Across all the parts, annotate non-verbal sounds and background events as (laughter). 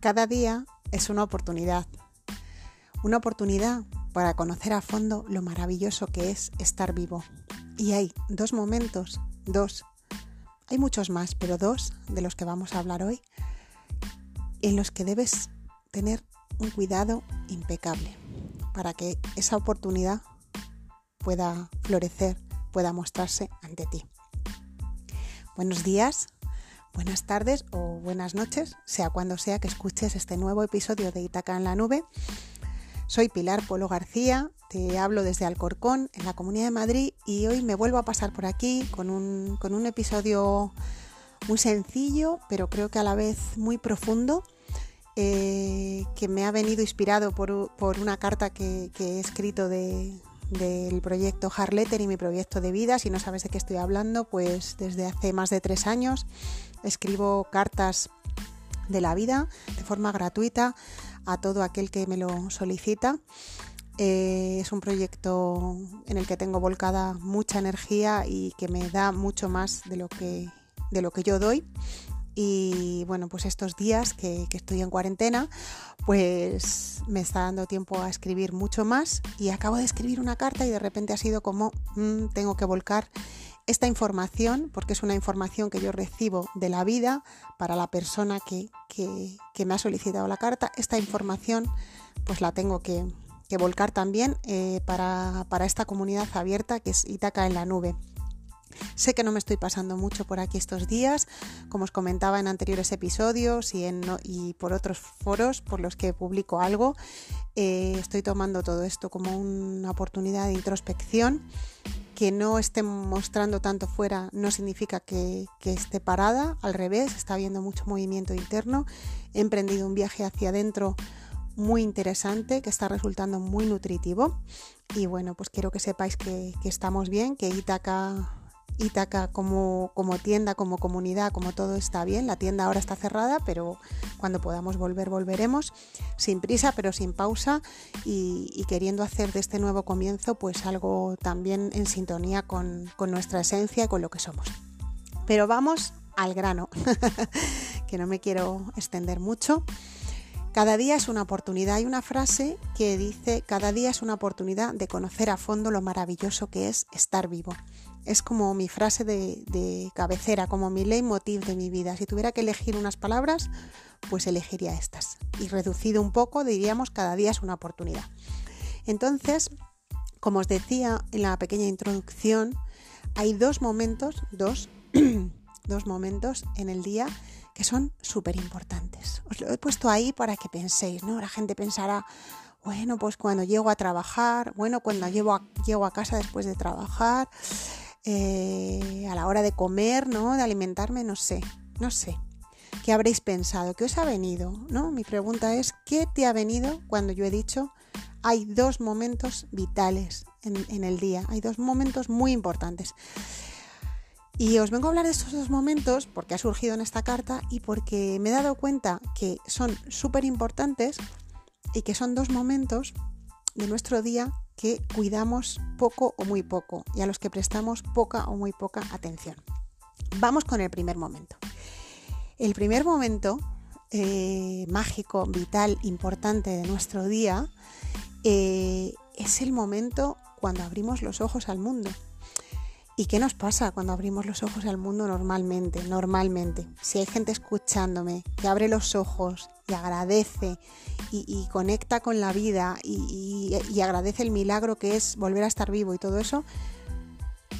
Cada día es una oportunidad. Una oportunidad para conocer a fondo lo maravilloso que es estar vivo. Y hay dos momentos, dos, hay muchos más, pero dos de los que vamos a hablar hoy, en los que debes tener un cuidado impecable para que esa oportunidad pueda florecer, pueda mostrarse ante ti. Buenos días, buenas tardes o buenas noches, sea cuando sea que escuches este nuevo episodio de Itaca en la Nube. Soy Pilar Polo García, te hablo desde Alcorcón, en la Comunidad de Madrid, y hoy me vuelvo a pasar por aquí con un, con un episodio muy sencillo, pero creo que a la vez muy profundo, eh, que me ha venido inspirado por, por una carta que, que he escrito de, del proyecto Harletter y mi proyecto de vida. Si no sabes de qué estoy hablando, pues desde hace más de tres años escribo cartas de la vida de forma gratuita a todo aquel que me lo solicita. Eh, es un proyecto en el que tengo volcada mucha energía y que me da mucho más de lo que, de lo que yo doy. Y bueno, pues estos días que, estoy en cuarentena, pues me está dando tiempo a escribir mucho más y acabo de escribir una carta y de repente ha sido como mm, tengo que volcar esta información, porque es una información que yo recibo de la vida para la persona que, me ha solicitado la carta, esta información pues la tengo que, volcar también eh, para, para esta comunidad abierta que es Itaca en la nube. Sé que no me estoy pasando mucho por aquí estos días, como os comentaba en anteriores episodios y, por otros foros por los que publico algo. Eh, estoy tomando todo esto como una oportunidad de introspección. Que no esté mostrando tanto fuera no significa que, que esté parada, al revés, está habiendo mucho movimiento interno. He emprendido un viaje hacia adentro muy interesante que está resultando muy nutritivo. Y bueno, pues quiero que sepáis que, que estamos bien, que Itaca Itaca como, como tienda, como comunidad, como todo está bien. La tienda ahora está cerrada, pero cuando podamos volver, volveremos. Sin prisa, pero sin pausa y, queriendo hacer de este nuevo comienzo pues algo también en sintonía con, con nuestra esencia y con lo que somos. Pero vamos al grano, (laughs) que no me quiero extender mucho. Cada día es una oportunidad. Hay una frase que dice, cada día es una oportunidad de conocer a fondo lo maravilloso que es estar vivo es como mi frase de, cabecera, como mi leitmotiv de mi vida. Si tuviera que elegir unas palabras, pues elegiría estas. Y reducido un poco, diríamos, cada día es una oportunidad. Entonces, como os decía en la pequeña introducción, hay dos momentos, dos, (clears throat) dos momentos en el día que son súper importantes. Os lo he puesto ahí para que penséis, ¿no? La gente pensará, bueno, pues cuando llego a trabajar, bueno, cuando llego a casa después de trabajar, eh, a la hora de comer, ¿no? De alimentarme, no sé, no sé. ¿Qué habréis pensado? ¿Qué os ha venido? ¿No? Mi pregunta es, ¿qué te ha venido cuando yo he dicho hay dos momentos vitales en, en el día? Hay dos momentos muy importantes. Y os vengo a hablar de estos dos momentos porque ha surgido en esta carta y porque me he dado cuenta que son súper importantes y que son dos momentos de nuestro día que cuidamos poco o muy poco y a los que prestamos poca o muy poca atención. Vamos con el primer momento. El primer momento eh, mágico, vital, importante de nuestro día eh, es el momento cuando abrimos los ojos al mundo. ¿Y qué nos pasa cuando abrimos los ojos al mundo normalmente? Normalmente, si hay gente escuchándome que abre los ojos y agradece y, conecta con la vida y, agradece el milagro que es volver a estar vivo y todo eso,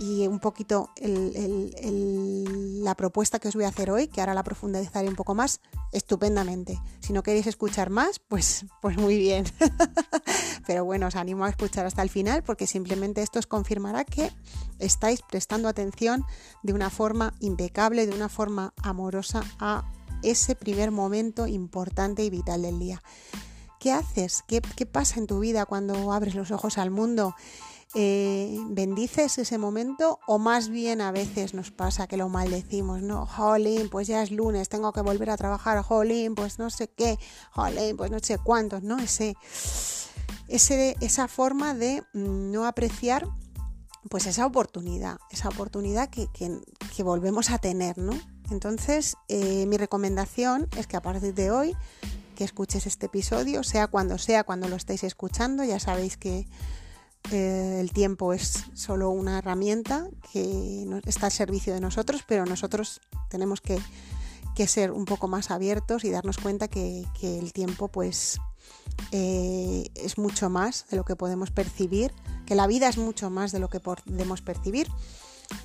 y un poquito la propuesta que os voy a hacer hoy, que ahora la profundizaré un poco más, estupendamente. Si no queréis escuchar más, pues, pues muy bien. (laughs) Pero bueno, os animo a escuchar hasta el final porque simplemente esto os confirmará que estáis prestando atención de una forma impecable, de una forma amorosa a ese primer momento importante y vital del día. ¿Qué haces? ¿Qué, pasa en tu vida cuando abres los ojos al mundo? Eh, bendices ese momento o más bien a veces nos pasa que lo maldecimos, ¿no? Jolín, pues ya es lunes, tengo que volver a trabajar, jolín, pues no sé qué, jolín, pues no sé cuántos, ¿no? Ese, ese, esa forma de mm, no apreciar pues esa oportunidad, esa oportunidad que, que, volvemos a tener, ¿no? Entonces, eh, mi recomendación es que a partir de hoy que escuches este episodio, sea cuando sea, cuando lo estéis escuchando. Ya sabéis que eh, el tiempo es solo una herramienta que está al servicio de nosotros, pero nosotros tenemos que, ser un poco más abiertos y darnos cuenta que, el tiempo pues eh, es mucho más de lo que podemos percibir, que la vida es mucho más de lo que podemos percibir.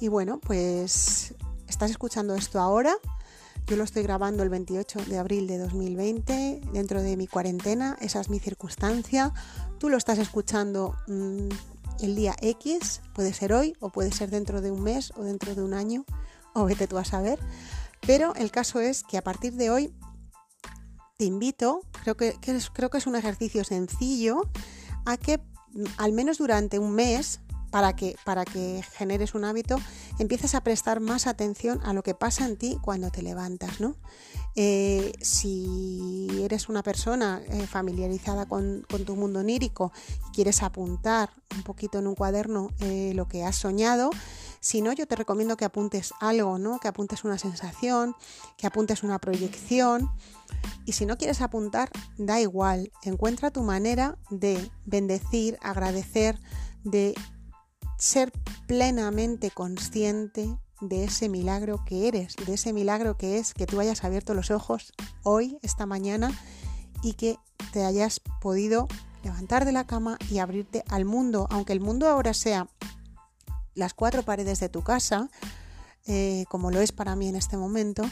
Y bueno, pues estás escuchando esto ahora. Yo lo estoy grabando el 28 de abril de 2020, dentro de mi cuarentena, esa es mi circunstancia. Tú lo estás escuchando mm, el día X, puede ser hoy o puede ser dentro de un mes o dentro de un año, o vete tú a saber. Pero el caso es que a partir de hoy te invito, creo que, creo que es un ejercicio sencillo, a que mm, al menos durante un mes para que, para que generes un hábito, empieces a prestar más atención a lo que pasa en ti cuando te levantas, ¿no? Eh, si eres una persona eh, familiarizada con, tu mundo onírico y quieres apuntar un poquito en un cuaderno eh, lo que has soñado, si no, yo te recomiendo que apuntes algo, ¿no? Que apuntes una sensación, que apuntes una proyección. Y si no quieres apuntar, da igual. Encuentra tu manera de bendecir, agradecer, de ser plenamente consciente de ese milagro que eres, de ese milagro que es que tú hayas abierto los ojos hoy, esta mañana, y que te hayas podido levantar de la cama y abrirte al mundo, aunque el mundo ahora sea las cuatro paredes de tu casa, eh, como lo es para mí en este momento,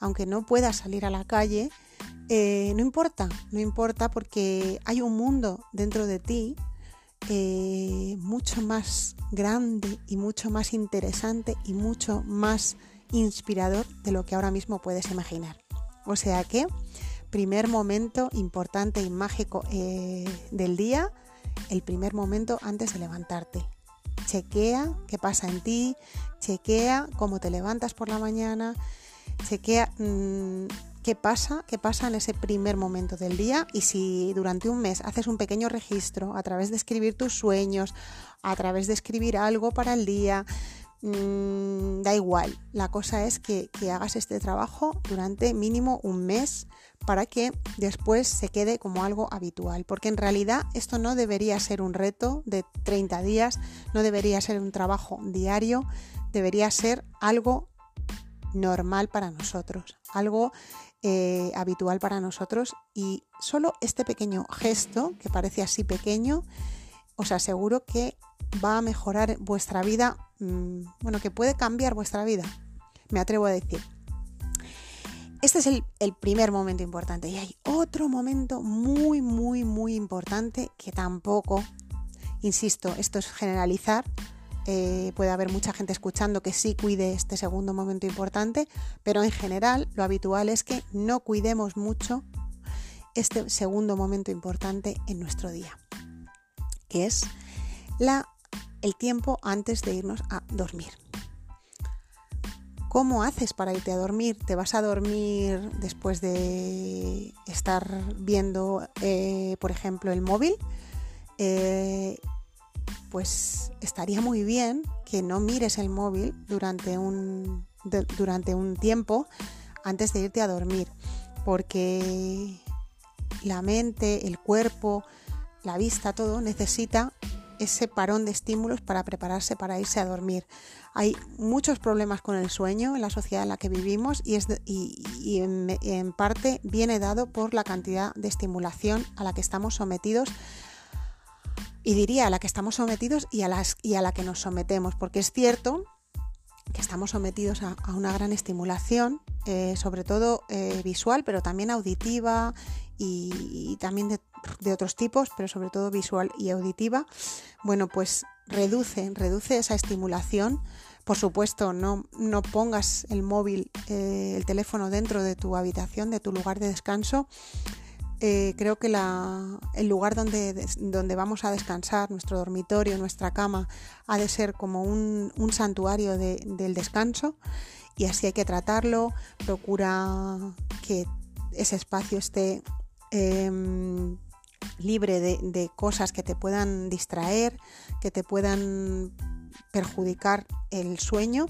aunque no puedas salir a la calle, eh, no importa, no importa porque hay un mundo dentro de ti eh, mucho más grande y mucho más interesante y mucho más inspirador de lo que ahora mismo puedes imaginar. O sea que, primer momento importante y mágico eh, del día, el primer momento antes de levantarte. Chequea qué pasa en ti, chequea cómo te levantas por la mañana, chequea mm, qué pasa, qué pasa en ese primer momento del día y si durante un mes haces un pequeño registro a través de escribir tus sueños, a través de escribir algo para el día, mm, da igual. La cosa es que, que hagas este trabajo durante mínimo un mes para que después se quede como algo habitual. Porque en realidad esto no debería ser un reto de 30 días, no debería ser un trabajo diario, debería ser algo normal para nosotros, algo eh, habitual para nosotros y solo este pequeño gesto, que parece así pequeño, os aseguro que va a mejorar vuestra vida, mm, bueno, que puede cambiar vuestra vida, me atrevo a decir. Este es el, el, primer momento importante y hay otro momento muy, muy, muy importante que tampoco, insisto, esto es generalizar, eh, puede haber mucha gente escuchando que sí cuide este segundo momento importante, pero en general lo habitual es que no cuidemos mucho este segundo momento importante en nuestro día, que es la, el tiempo antes de irnos a dormir. ¿Cómo haces para irte a dormir? ¿Te vas a dormir después de estar viendo, eh, por ejemplo, el móvil? Eh, pues estaría muy bien que no mires el móvil durante un, durante un tiempo antes de irte a dormir, porque la mente, el cuerpo, la vista, todo necesita ese parón de estímulos para prepararse para irse a dormir. Hay muchos problemas con el sueño en la sociedad en la que vivimos y, es y, en, parte viene dado por la cantidad de estimulación a la que estamos sometidos y diría a la que estamos sometidos y a, las, y a la que nos sometemos, porque es cierto que estamos sometidos a, una gran estimulación, eh, sobre todo eh, visual, pero también auditiva y, también de, otros tipos, pero sobre todo visual y auditiva. Bueno, pues reduce, reduce esa estimulación. Por supuesto, no, no pongas el móvil, eh, el teléfono dentro de tu habitación, de tu lugar de descanso, eh, creo que el lugar donde, donde, vamos a descansar, nuestro dormitorio, nuestra cama, ha de ser como un, santuario del descanso y así hay que tratarlo. Procura que ese espacio esté em, libre de, cosas que te puedan distraer, que te puedan perjudicar el sueño.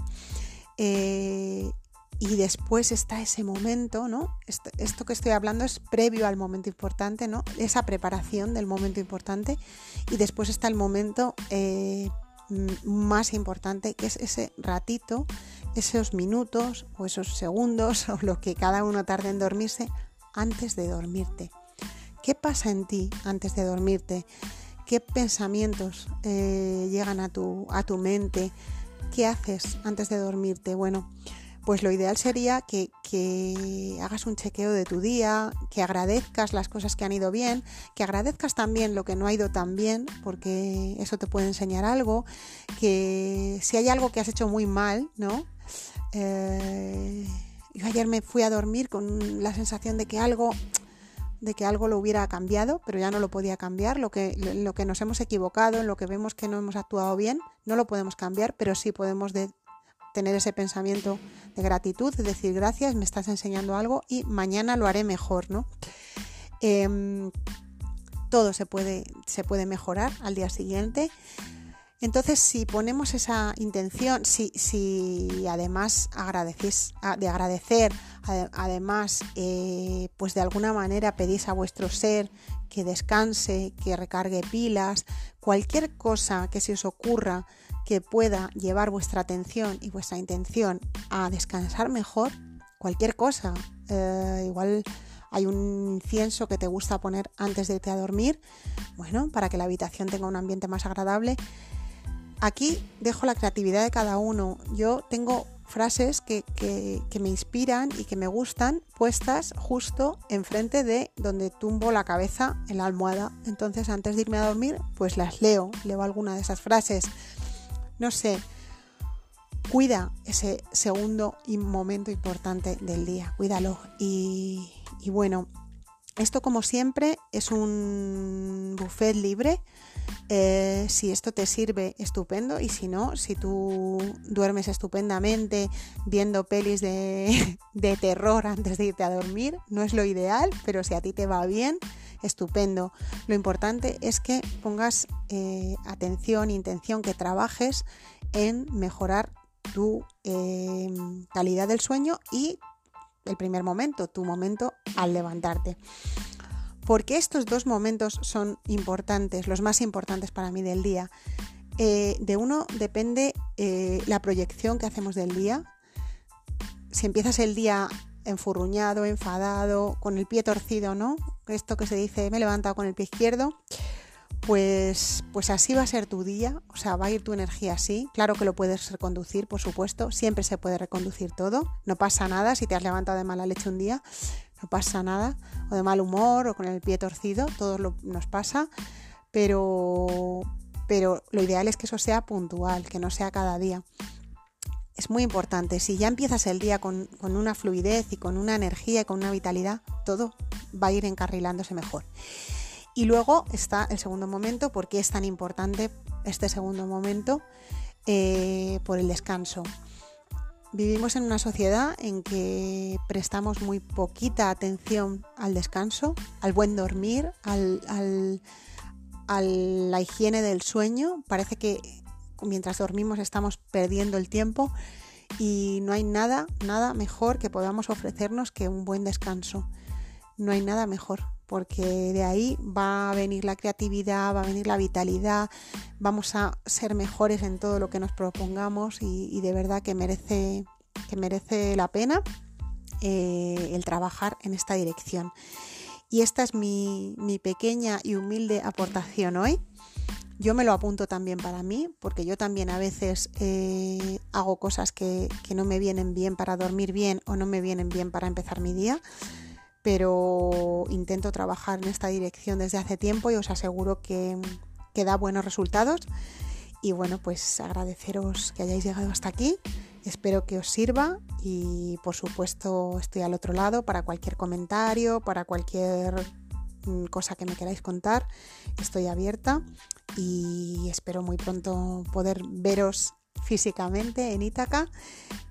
Eh, y después está ese momento, ¿no? Esto, que estoy hablando es previo al momento importante, ¿no? Esa preparación del momento importante y después está el momento eh, más importante, que es ese ratito, esos minutos o esos segundos (laughs) o lo que cada uno tarde en dormirse antes de dormirte. ¿Qué pasa en ti antes de dormirte? ¿Qué pensamientos eh, llegan a tu, a tu mente? ¿Qué haces antes de dormirte? Bueno, pues lo ideal sería que, hagas un chequeo de tu día, que agradezcas las cosas que han ido bien, que agradezcas también lo que no ha ido tan bien, porque eso te puede enseñar algo, que si hay algo que has hecho muy mal, ¿no? Eh, yo ayer me fui a dormir con la sensación de que algo de que algo lo hubiera cambiado, pero ya no lo podía cambiar, lo que, lo que nos hemos equivocado, en lo que vemos que no hemos actuado bien, no lo podemos cambiar, pero sí podemos de, tener ese pensamiento de gratitud, de decir gracias, me estás enseñando algo y mañana lo haré mejor, ¿no? Em, todo se puede, se puede mejorar al día siguiente. Entonces, si ponemos esa intención, si, si además de agradecer, además, eh, pues de alguna manera pedís a vuestro ser que descanse, que recargue pilas, cualquier cosa que se os ocurra que pueda llevar vuestra atención y vuestra intención a descansar mejor, cualquier cosa, eh, igual hay un incienso que te gusta poner antes de irte a dormir, bueno, para que la habitación tenga un ambiente más agradable. Aquí dejo la creatividad de cada uno. Yo tengo frases que, que, me inspiran y que me gustan puestas justo enfrente de donde tumbo la cabeza en la almohada. Entonces antes de irme a dormir, pues las leo, leo alguna de esas frases no sé, cuida ese segundo momento importante del día, cuídalo. Y, bueno, esto como siempre es un buffet libre. Eh, si esto te sirve, estupendo. Y si no, si tú duermes estupendamente viendo pelis (laughs) de, terror antes de irte a dormir, no es lo ideal, pero si a ti te va bien, estupendo. Lo importante es que pongas eh, atención, intención, que trabajes en mejorar tu eh, calidad del sueño y el primer momento, tu momento al levantarte. Porque estos dos momentos son importantes, los más importantes para mí del día. Eh, de uno depende la proyección que hacemos del día. Si empiezas el día enfurruñado, enfadado, con el pie torcido, ¿no? Esto que se dice, me he levantado con el pie izquierdo, pues, pues así va a ser tu día, o sea, va a ir tu energía así. Claro que lo puedes reconducir, por supuesto, siempre se puede reconducir todo, no pasa nada si te has levantado de mala leche un día, no pasa nada, o de mal humor, o con el pie torcido, todo lo, nos pasa, pero, pero lo ideal es que eso sea puntual, que no sea cada día es muy importante. Si ya empiezas el día con, una fluidez y con una energía y con una vitalidad, todo va a ir encarrilándose mejor. Y luego está el segundo momento, ¿por qué es tan importante este segundo momento? Eh, por el descanso. Vivimos en una sociedad en que prestamos muy poquita atención al descanso, al buen dormir, al, a la higiene del sueño. Parece que mientras dormimos estamos perdiendo el tiempo y no hay nada, nada mejor que podamos ofrecernos que un buen descanso. No hay nada mejor, porque de ahí va a venir la creatividad, va a venir la vitalidad, vamos a ser mejores en todo lo que nos propongamos y, de verdad que merece, que merece la pena eh, el trabajar en esta dirección. Y esta es mi, mi pequeña y humilde aportación hoy. Yo me lo apunto también para mí, porque yo también a veces eh, hago cosas que, no me vienen bien para dormir bien o no me vienen bien para empezar mi día, pero intento trabajar en esta dirección desde hace tiempo y os aseguro que, que da buenos resultados. Y bueno, pues agradeceros que hayáis llegado hasta aquí. Espero que os sirva y por supuesto estoy al otro lado para cualquier comentario, para cualquier mm, cosa que me queráis contar. Estoy abierta y espero muy pronto poder veros físicamente en Ítaca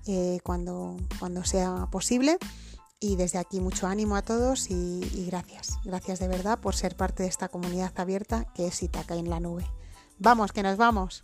eh, cuando, cuando sea posible. Y desde aquí mucho ánimo a todos y, gracias. Gracias de verdad por ser parte de esta comunidad abierta que es Ítaca en la nube. Vamos, que nos vamos.